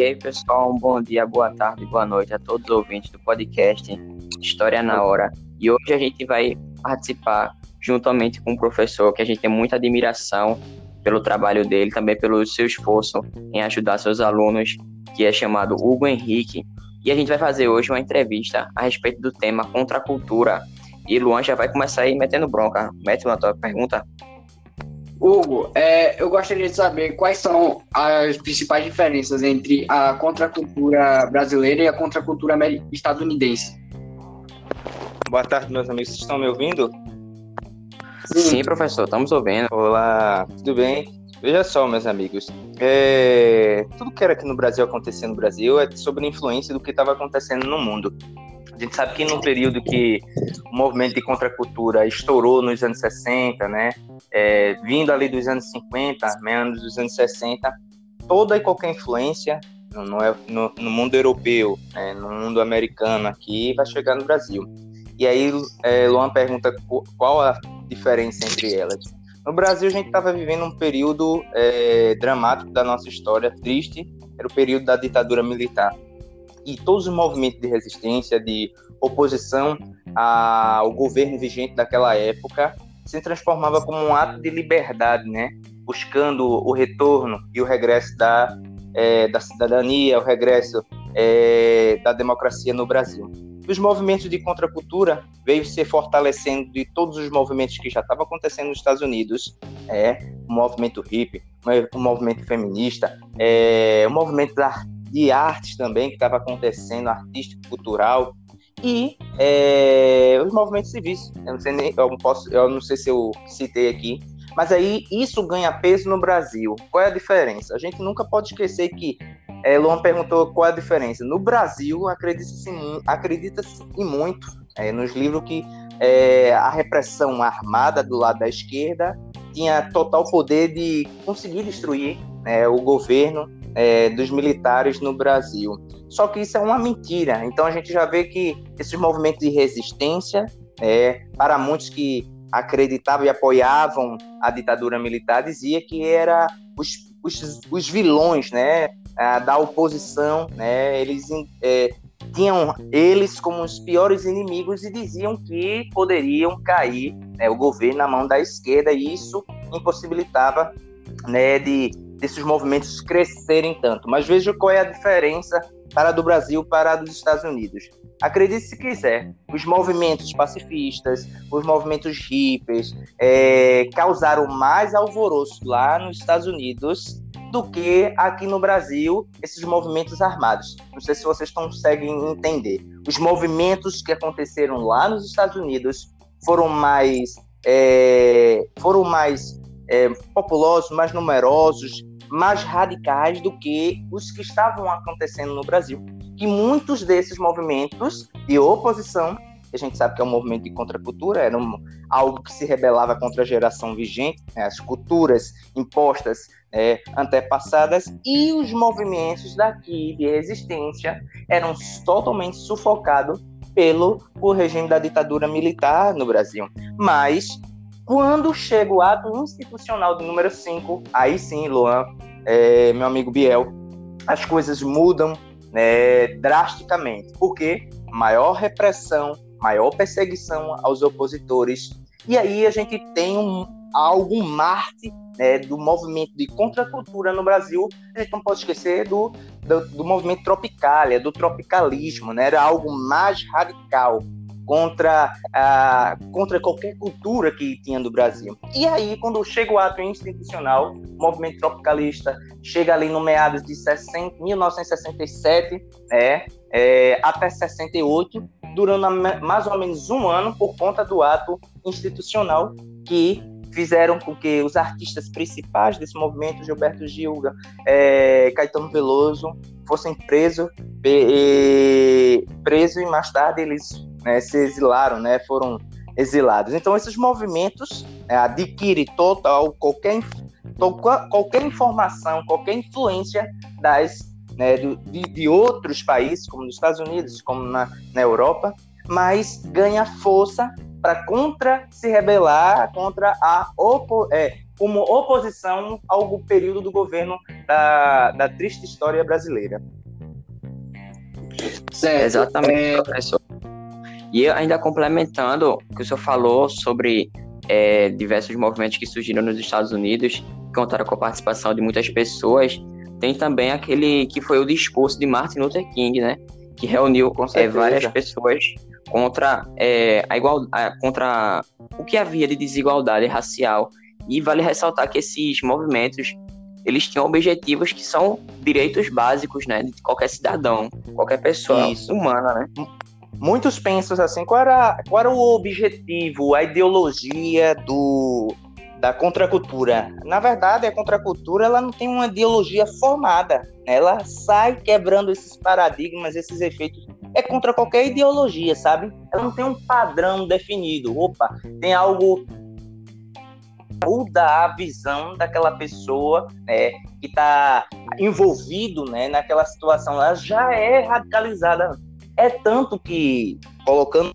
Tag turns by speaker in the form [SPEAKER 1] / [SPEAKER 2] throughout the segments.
[SPEAKER 1] E aí, pessoal, um bom dia, boa tarde, boa noite a todos os ouvintes do podcast História na Hora. E hoje a gente vai participar juntamente com um professor que a gente tem muita admiração pelo trabalho dele, também pelo seu esforço em ajudar seus alunos, que é chamado Hugo Henrique. E a gente vai fazer hoje uma entrevista a respeito do tema contra a cultura. E Luan já vai começar aí metendo bronca. Mete uma tua pergunta.
[SPEAKER 2] Hugo, é, eu gostaria de saber quais são as principais diferenças entre a contracultura brasileira e a contracultura estadunidense.
[SPEAKER 3] Boa tarde, meus amigos. Vocês estão me ouvindo?
[SPEAKER 1] Sim, Sim professor, estamos ouvindo.
[SPEAKER 3] Olá, tudo bem? Veja só, meus amigos, é... tudo que era aqui no Brasil acontecer no Brasil é sobre a influência do que estava acontecendo no mundo. A gente sabe que no período que o movimento de contracultura estourou nos anos 60, né, é, vindo ali dos anos 50, menos dos anos 60, toda e qualquer influência no, no, no mundo europeu, né, no mundo americano aqui, vai chegar no Brasil. E aí, é, Luan pergunta qual a diferença entre elas. No Brasil, a gente estava vivendo um período é, dramático da nossa história, triste, era o período da ditadura militar e todos os movimentos de resistência, de oposição ao governo vigente daquela época, se transformava como um ato de liberdade, né? buscando o retorno e o regresso da, é, da cidadania, o regresso é, da democracia no Brasil. Os movimentos de contracultura veio se fortalecendo de todos os movimentos que já estavam acontecendo nos Estados Unidos, é, o movimento hippie, o movimento feminista, é, o movimento da de artes também que estava acontecendo, artístico, cultural, e é, os movimentos civis. Eu não sei nem, eu não posso, eu não sei se eu citei aqui, mas aí isso ganha peso no Brasil. Qual é a diferença? A gente nunca pode esquecer que é, Luan perguntou qual é a diferença. No Brasil, acredita-se acredita em muito é, nos livros que é, a repressão armada do lado da esquerda tinha total poder de conseguir destruir né, o governo é, dos militares no Brasil. Só que isso é uma mentira. Então a gente já vê que esses movimentos de resistência, é, para muitos que acreditavam e apoiavam a ditadura militar, dizia que era os, os, os vilões, né, da oposição, né, eles é, tinham eles como os piores inimigos e diziam que poderiam cair né, o governo na mão da esquerda e isso impossibilitava né, de desses movimentos crescerem tanto. Mas veja qual é a diferença para a do Brasil para a dos Estados Unidos. Acredite se quiser, os movimentos pacifistas, os movimentos hippies, é, causaram mais alvoroço lá nos Estados Unidos do que aqui no Brasil, esses movimentos armados. Não sei se vocês conseguem entender. Os movimentos que aconteceram lá nos Estados Unidos foram mais, é, foram mais é, populosos, mais numerosos, mais radicais do que os que estavam acontecendo no Brasil. Que muitos desses movimentos de oposição, que a gente sabe que é um movimento de contracultura, era um, algo que se rebelava contra a geração vigente, né, as culturas impostas é, antepassadas, e os movimentos daqui de resistência eram totalmente sufocados pelo o regime da ditadura militar no Brasil. Mas quando chega o ato institucional do número 5, aí sim, Luan, é, meu amigo Biel, as coisas mudam né, drasticamente. Porque maior repressão, maior perseguição aos opositores. E aí a gente tem um, algo Marte né, do movimento de contracultura no Brasil. A gente não pode esquecer do, do, do movimento tropicalia, do tropicalismo, né? Era algo mais radical contra, a, contra qualquer cultura que tinha do Brasil. E aí, quando chega o ato institucional, o movimento tropicalista chega ali no meados de 60, 1967 é, é, até 68, durando mais ou menos um ano por conta do ato institucional que fizeram com que os artistas principais desse movimento, Gilberto Gil, é, Caetano Veloso, fossem presos, e, preso e mais tarde eles né, se exilaram, né, foram exilados. Então esses movimentos né, adquirem total qualquer qualquer informação, qualquer influência das né, de, de, outros países, como nos Estados Unidos, como na, na Europa, mas ganha força para contra se rebelar contra a opo, é, como oposição ao período do governo da, da triste história brasileira.
[SPEAKER 1] Certo. Exatamente, é... professor. E ainda complementando o que o senhor falou sobre é, diversos movimentos que surgiram nos Estados Unidos, que contaram com a participação de muitas pessoas, tem também aquele que foi o discurso de Martin Luther King, né? Que reuniu é, várias pessoas contra é, a igual, contra o que havia de desigualdade racial. E vale ressaltar que esses movimentos eles tinham objetivos que são direitos básicos, né, de qualquer cidadão, qualquer pessoa Isso. humana, né?
[SPEAKER 3] Muitos pensam assim, qual era, qual era o objetivo, a ideologia do da contracultura. Na verdade, a contracultura ela não tem uma ideologia formada, né? ela sai quebrando esses paradigmas, esses efeitos. É contra qualquer ideologia, sabe? Ela não tem um padrão definido. Opa, tem algo muda a visão daquela pessoa né, que está envolvido né, naquela situação. Ela já é radicalizada. É tanto que, colocando.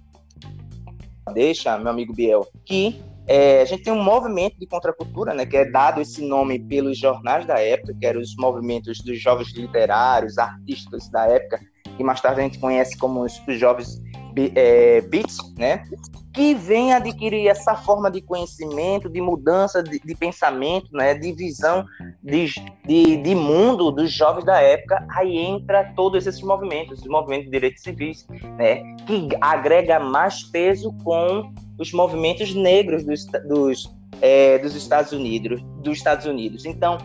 [SPEAKER 3] Deixa, meu amigo Biel, que é, a gente tem um movimento de contracultura, né, que é dado esse nome pelos jornais da época, que eram os movimentos dos jovens literários, artistas da época, que mais tarde a gente conhece como os, jovens é, beats, né, que vem adquirir essa forma de conhecimento, de mudança de, de pensamento, né, de visão de, de, de, mundo dos jovens da época, aí entra todos esses movimentos, os movimentos de direitos civis, né, que agrega mais peso com os movimentos negros dos, dos, é, dos Estados Unidos, dos Estados Unidos. Então,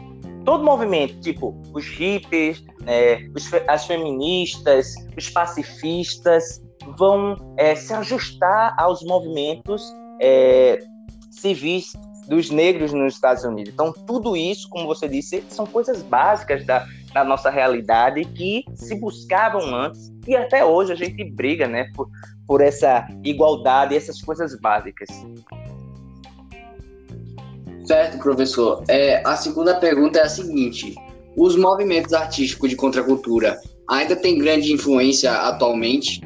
[SPEAKER 3] todo movimento, tipo os hippies, né, os, as feministas, os pacifistas, vão é, se ajustar aos movimentos é, civis dos negros nos Estados Unidos. Então, tudo isso, como você disse, são coisas básicas da, da nossa realidade que se buscavam antes e até hoje a gente briga né, por, por essa igualdade, essas coisas básicas.
[SPEAKER 2] Certo, professor. É, a segunda pergunta é a seguinte: os movimentos artísticos de contracultura ainda têm grande influência atualmente?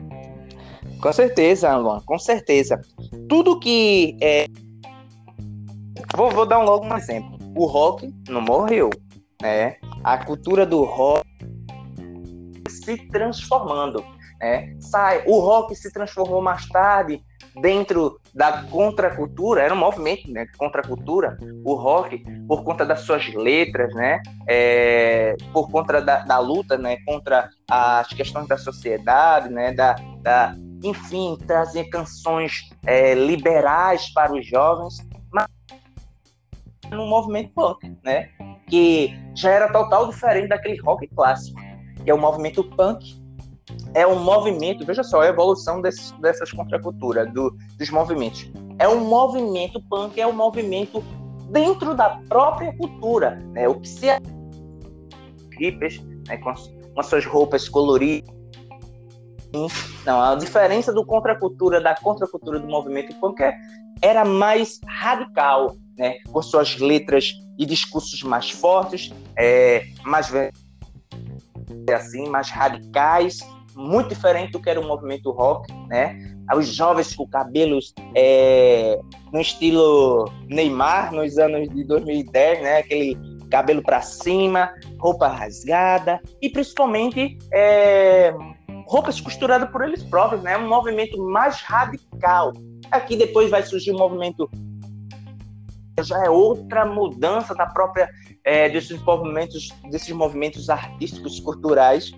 [SPEAKER 3] Com certeza, Luan, com certeza. Tudo que é. Vou, vou dar logo um exemplo. O rock não morreu, né? A cultura do rock se transformando. Né? Sai, o rock se transformou mais tarde dentro da contracultura, era um movimento né, contra a cultura, o rock, por conta das suas letras, né, é, por conta da, da, luta né, contra as questões da sociedade, né, da, da enfim, trazer canções é, liberais para os jovens, mas no movimento rock, né, que já era total diferente daquele rock clássico, que é o movimento punk, é um movimento, veja só, a evolução desse, dessas contraculturas, do, dos movimentos. É um movimento punk, é um movimento dentro da própria cultura, né? O que se hippies, né, com, com as suas roupas coloridas. Não, a diferença do contracultura da contracultura do movimento punk é, era mais radical, né? Com suas letras e discursos mais fortes, é, mais assim, mais radicais, muito diferente do que era o movimento rock, né? Os jovens com cabelos é, no estilo Neymar nos anos de 2010, né? Aquele cabelo para cima, roupa rasgada e principalmente é, roupas costuradas por eles próprios, né? Um movimento mais radical. Aqui depois vai surgir um movimento já é outra mudança da própria é, desses movimentos desses movimentos artísticos culturais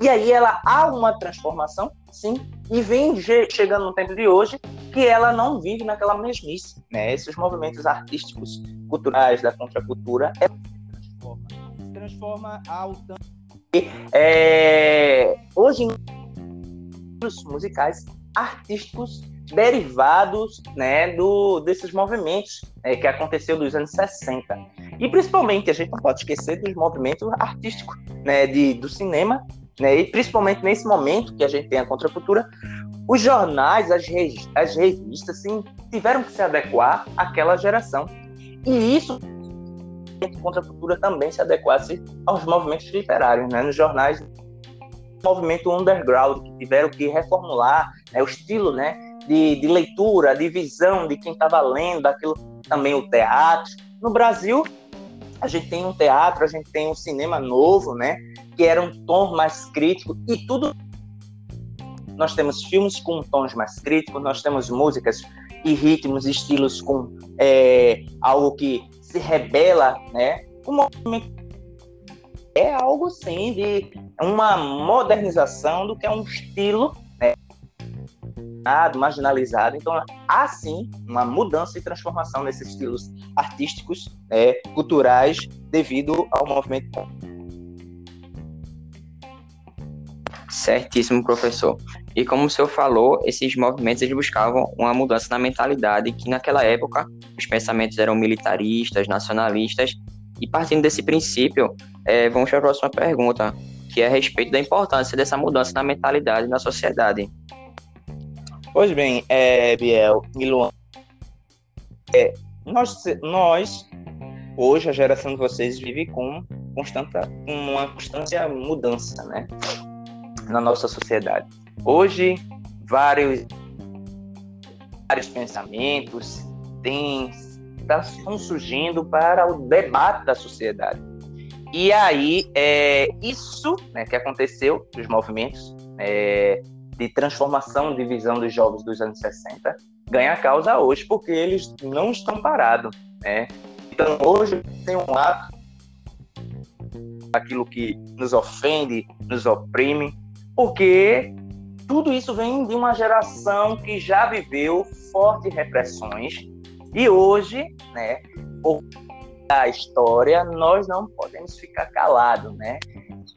[SPEAKER 3] e aí ela há uma transformação, sim, e vem chegando no tempo de hoje que ela não vive naquela mesmice. Né? Esses movimentos artísticos, culturais, da contracultura, é... se transforma ao tanto é, hoje os musicais artísticos derivados né, do, desses movimentos é, que aconteceu dos anos 60. E principalmente, a gente não pode esquecer dos movimentos artísticos né, de, do cinema né? E principalmente nesse momento que a gente tem a contracultura, os jornais, as, as revistas, assim, tiveram que se adequar àquela geração. E isso a contracultura também se adequasse aos movimentos literários, né? Nos jornais, movimento underground que tiveram que reformular né? o estilo, né? De, de leitura, de visão de quem estava lendo, aquilo também o teatro, no Brasil, a gente tem um teatro, a gente tem um cinema novo, né? Que era um tom mais crítico e tudo. Nós temos filmes com tons mais críticos, nós temos músicas e ritmos, estilos com é, algo que se rebela, né? O movimento é algo sim de uma modernização do que é um estilo né, marginalizado. Então, há sim uma mudança e transformação nesses estilos artísticos, né, culturais, devido ao movimento.
[SPEAKER 1] Certíssimo, professor. E como o senhor falou, esses movimentos eles buscavam uma mudança na mentalidade, que naquela época os pensamentos eram militaristas, nacionalistas, e partindo desse princípio, é, vamos para a próxima pergunta, que é a respeito da importância dessa mudança na mentalidade na sociedade.
[SPEAKER 3] Pois bem, é, Biel e Luan, é, nós, nós, hoje, a geração de vocês vive com constante, uma constante mudança, né? Na nossa sociedade. Hoje, vários, vários pensamentos têm, estão surgindo para o debate da sociedade. E aí, é, isso né, que aconteceu, dos movimentos, é, de transformação de visão dos jovens dos anos 60 ganha causa hoje, porque eles não estão parados. Né? Então, hoje tem um ato aquilo que nos ofende, nos oprime, porque tudo isso vem de uma geração que já viveu fortes repressões e hoje, né, a história, nós não podemos ficar calados, né?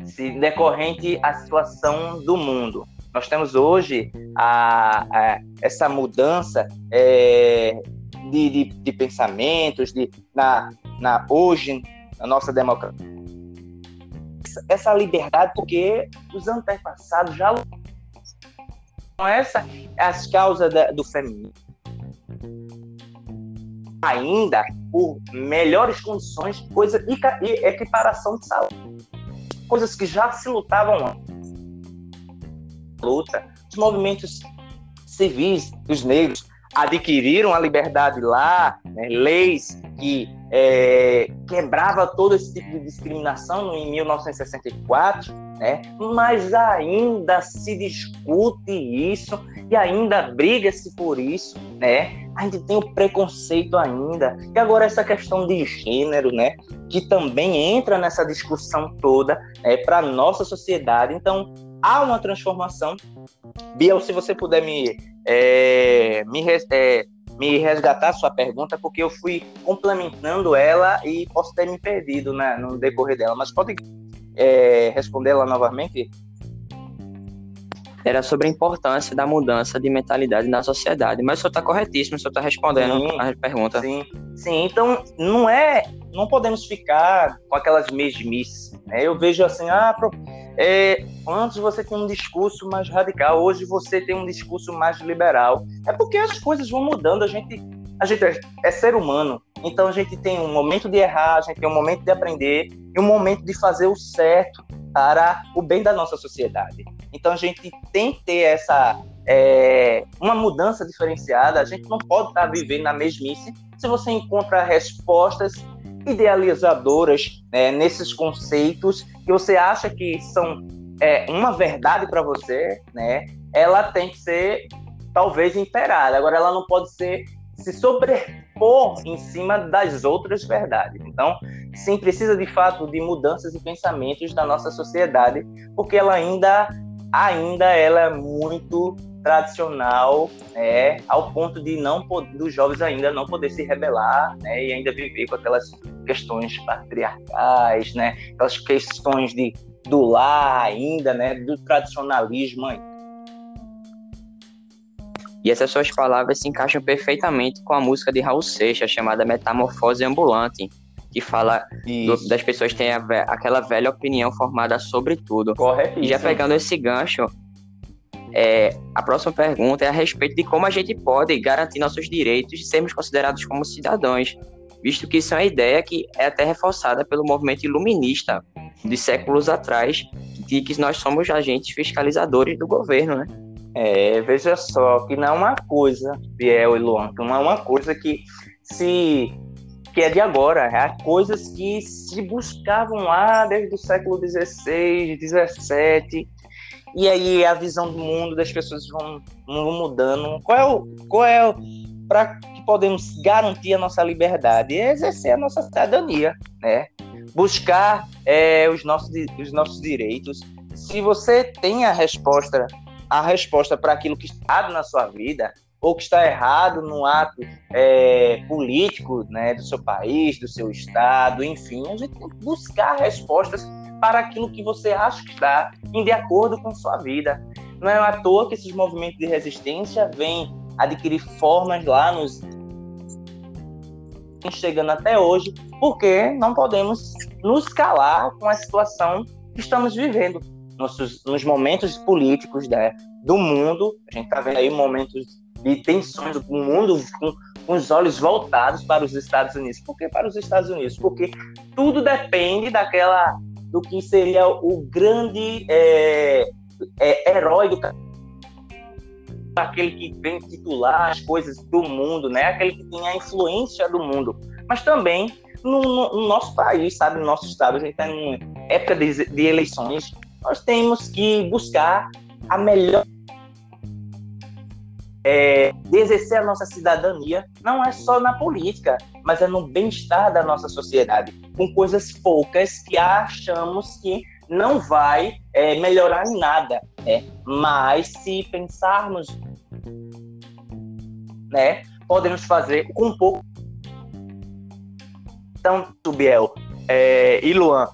[SPEAKER 3] Se decorrente a situação do mundo. Nós temos hoje a, a essa mudança é, de, de, de, pensamentos, de, na, na, hoje, na nossa democracia. Essa liberdade, porque os antepassados já essa as causas da, do feminismo ainda por melhores condições, coisa e, e equiparação de saúde, coisas que já se lutavam antes. Luta, os movimentos civis dos negros adquiriram a liberdade lá, né, leis que é, quebrava todo esse tipo de discriminação em 1964, né, mas ainda se discute isso e ainda briga-se por isso, né? Ainda tem o preconceito ainda. E agora essa questão de gênero, né, que também entra nessa discussão toda né, para nossa sociedade. Então, há uma transformação. Biel, se você puder me, é, me, é, me resgatar a sua pergunta, porque eu fui complementando ela e posso ter me perdido né, no decorrer dela, mas pode é, responder ela novamente?
[SPEAKER 1] Era sobre a importância da mudança de mentalidade na sociedade. Mas o senhor está corretíssimo, o senhor está respondendo sim, a pergunta.
[SPEAKER 3] Sim, sim. Então, não é. Não podemos ficar com aquelas mesmices. Né? Eu vejo assim, ah, é, antes você tinha um discurso mais radical, hoje você tem um discurso mais liberal. É porque as coisas vão mudando, a gente, a gente é, é ser humano, então a gente tem um momento de errar, a gente tem um momento de aprender e um momento de fazer o certo para o bem da nossa sociedade. Então a gente tem que ter essa é, uma mudança diferenciada. A gente não pode estar vivendo na mesmice se você encontra respostas idealizadoras né, nesses conceitos que você acha que são é, uma verdade para você, né? Ela tem que ser talvez imperada. Agora, ela não pode ser se sobrepor em cima das outras verdades. Então, sim, precisa de fato de mudanças e pensamentos da nossa sociedade, porque ela ainda ainda ela é muito tradicional, né, ao ponto de não dos jovens ainda não poder se rebelar, né, e ainda viver com aquelas questões patriarcais, né, aquelas questões de do lar ainda, né, do tradicionalismo ainda.
[SPEAKER 1] E essas suas palavras se encaixam perfeitamente com a música de Raul Seixas chamada Metamorfose Ambulante, que fala do, das pessoas terem aquela velha opinião formada sobre tudo.
[SPEAKER 3] Correto.
[SPEAKER 1] E já pegando esse gancho, é, a próxima pergunta é a respeito de como a gente pode garantir nossos direitos de sermos considerados como cidadãos, visto que isso é uma ideia que é até reforçada pelo movimento iluminista de séculos atrás, de que nós somos agentes fiscalizadores do governo, né?
[SPEAKER 3] É, veja só, que não é uma coisa, Biel e Luan, não é uma coisa que se que é de agora, é coisas que se buscavam lá desde o século XVI, XVII, e aí a visão do mundo das pessoas vão, vão mudando. Qual é o, qual é para podemos garantir a nossa liberdade? É exercer a nossa cidadania, né? Buscar é, os, nossos, os nossos direitos. Se você tem a resposta, a resposta para aquilo que está na sua vida, ou que está errado no ato é, político né, do seu país, do seu estado, enfim, a gente tem que buscar respostas para aquilo que você acha que está em de acordo com sua vida. Não é à toa que esses movimentos de resistência vêm adquirir formas lá nos chegando até hoje, porque não podemos nos calar com a situação que estamos vivendo. Nossos, nos momentos políticos né, do mundo, a gente está vendo aí momentos de tensões do mundo com, com os olhos voltados para os Estados Unidos. Por que para os Estados Unidos? Porque tudo depende daquela do que seria o grande é, é, herói do aquele que vem titular as coisas do mundo, né? Aquele que tem a influência do mundo, mas também no, no, no nosso país, sabe, no nosso estado, a gente está em época de, de eleições, nós temos que buscar a melhor é, exercer a nossa cidadania não é só na política, mas é no bem-estar da nossa sociedade, com coisas poucas que achamos que não vai é, melhorar em nada, né? Mas se pensarmos, né, podemos fazer com um pouco. Então, Tubiel é, e Luan,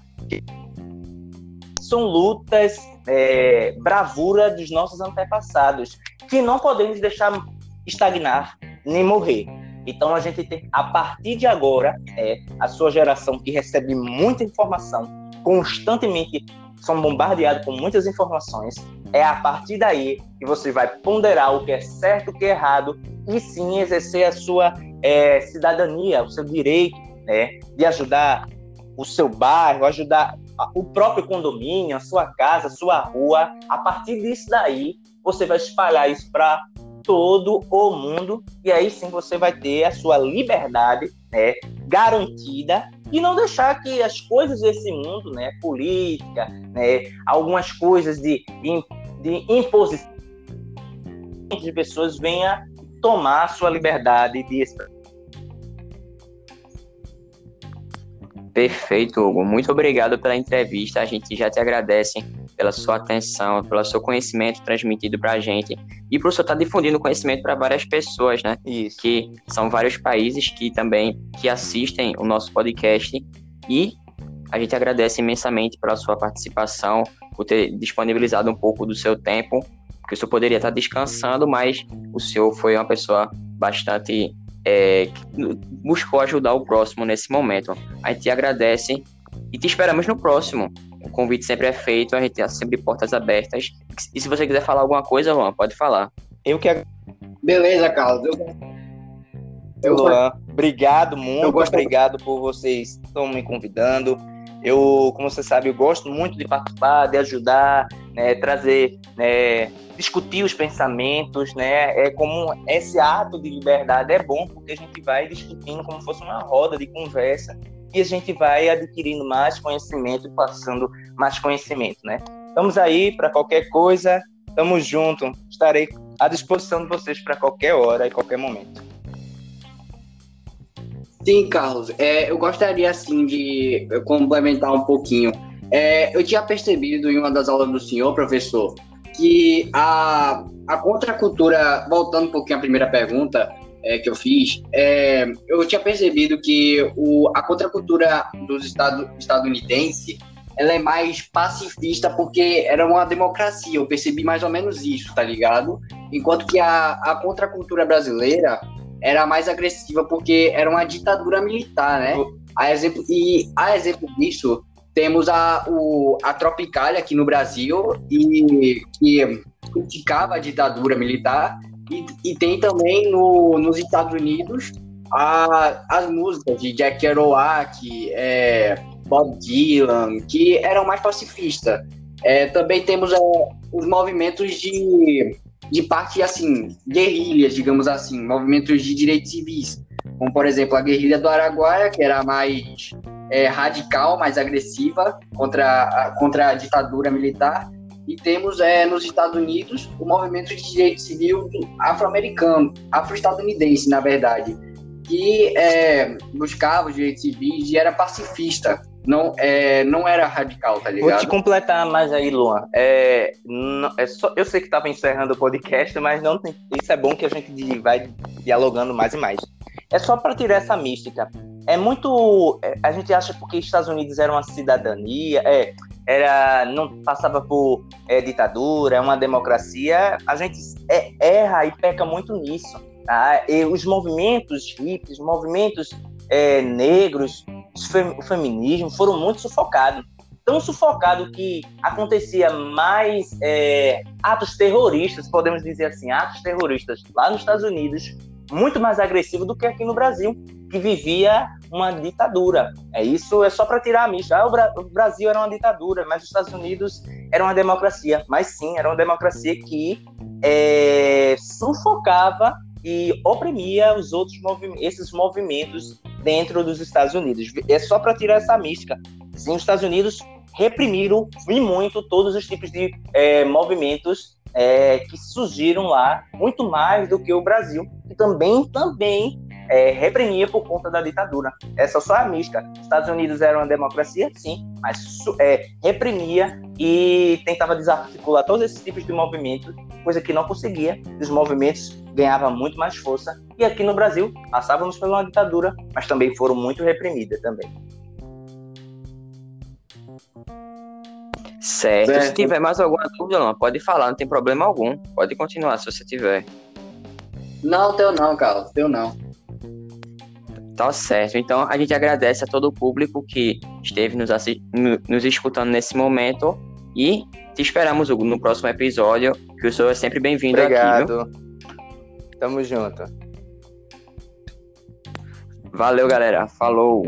[SPEAKER 3] são lutas, é, bravura dos nossos antepassados, que não podemos deixar estagnar nem morrer. Então a gente tem, a partir de agora, é, a sua geração que recebe muita informação, constantemente são bombardeados com muitas informações, é a partir daí que você vai ponderar o que é certo, o que é errado, e sim exercer a sua é, cidadania, o seu direito né, de ajudar o seu bairro, ajudar o próprio condomínio, a sua casa, a sua rua. A partir disso daí, você vai espalhar isso para todo o mundo e aí sim você vai ter a sua liberdade né, garantida e não deixar que as coisas desse mundo, né, política, né, algumas coisas de, de, de imposição de pessoas venha tomar a sua liberdade de
[SPEAKER 1] Perfeito, Hugo. Muito obrigado pela entrevista. A gente já te agradece pela sua atenção, pelo seu conhecimento transmitido para a gente e por você estar difundindo conhecimento para várias pessoas, né?
[SPEAKER 3] Isso.
[SPEAKER 1] Que são vários países que também que assistem o nosso podcast e a gente agradece imensamente pela sua participação, por ter disponibilizado um pouco do seu tempo, porque o senhor poderia estar descansando, mas o senhor foi uma pessoa bastante é, buscou ajudar o próximo nesse momento. A gente agradece e te esperamos no próximo. O convite sempre é feito, a gente tem sempre portas abertas. E se você quiser falar alguma coisa, Juan, pode falar.
[SPEAKER 3] Eu que
[SPEAKER 2] Beleza, Carlos.
[SPEAKER 3] Eu... Luan, obrigado muito, gosto... obrigado por vocês estão me convidando. Eu, como você sabe, eu gosto muito de participar, de ajudar, né, trazer né, discutir os pensamentos, né? É como esse ato de liberdade é bom porque a gente vai discutindo como se fosse uma roda de conversa e a gente vai adquirindo mais conhecimento e passando mais conhecimento, né? Estamos aí para qualquer coisa, estamos juntos, estarei à disposição de vocês para qualquer hora e qualquer momento.
[SPEAKER 2] Sim, Carlos. É, eu gostaria assim de complementar um pouquinho. É, eu tinha percebido em uma das aulas do senhor, professor, que a, a contracultura, voltando um pouquinho à primeira pergunta é, que eu fiz, é, eu tinha percebido que o, a contracultura dos estado, estadunidense ela é mais pacifista porque era uma democracia, eu percebi mais ou menos isso, tá ligado? Enquanto que a, a contracultura brasileira era mais agressiva porque era uma ditadura militar, né? A exemplo, e a exemplo disso, temos a, o, a Tropicália aqui no Brasil, e, que criticava a ditadura militar, e, e tem também no, nos Estados Unidos a, as músicas de Jack Kerouac, é, Bob Dylan, que eram mais pacifistas. É, também temos é, os movimentos de, de parte, assim, guerrilhas, digamos assim, movimentos de direitos civis, como por exemplo a guerrilha do Araguaia, que era mais é, radical, mais agressiva contra a, contra a ditadura militar, e temos é, nos Estados Unidos o movimento de direito civil afro-americano, afro-estadunidense, na verdade, que é, buscava os direitos civis e era pacifista, não, é, não era radical, tá ligado?
[SPEAKER 3] Vou te completar mais aí, Luan. É, não, é só, eu sei que estava encerrando o podcast, mas não tem, isso é bom que a gente vai dialogando mais e mais. É só para tirar essa mística. É muito. É, a gente acha porque Estados Unidos era uma cidadania, é, era não passava por é, ditadura, é uma democracia. A gente é, erra e peca muito nisso. Tá? E os movimentos hippies, movimentos é, negros, o feminismo foram muito sufocados. Tão sufocado que acontecia mais é, atos terroristas, podemos dizer assim, atos terroristas lá nos Estados Unidos muito mais agressivo do que aqui no Brasil, que vivia uma ditadura. É isso, é só para tirar a mista. Ah, o, Brasil era uma ditadura, mas os Estados Unidos era uma democracia. Mas sim, era uma democracia que é, sufocava e oprimia os outros movimentos, esses movimentos dentro dos Estados Unidos. É só para tirar essa mística. Sim, os Estados Unidos reprimiram e muito todos os tipos de é, movimentos é, que surgiram lá, muito mais do que o Brasil, que também, também é, reprimia por conta da ditadura. Essa só é a mística. Estados Unidos era uma democracia, sim, mas é, reprimia e tentava desarticular todos esses tipos de movimentos, coisa que não conseguia. Os movimentos ganhavam muito mais força. E aqui no Brasil, passávamos por uma ditadura, mas também foram muito reprimidas também.
[SPEAKER 1] Certo. certo. Se tiver mais alguma dúvida, não, pode falar, não tem problema algum. Pode continuar se você tiver.
[SPEAKER 2] Não, teu não, Carlos, teu não.
[SPEAKER 1] Tá certo. Então a gente agradece a todo o público que esteve nos, nos escutando nesse momento e te esperamos no próximo episódio, que o senhor é sempre bem-vindo aqui. Obrigado.
[SPEAKER 3] Tamo junto.
[SPEAKER 1] Valeu, galera. Falou.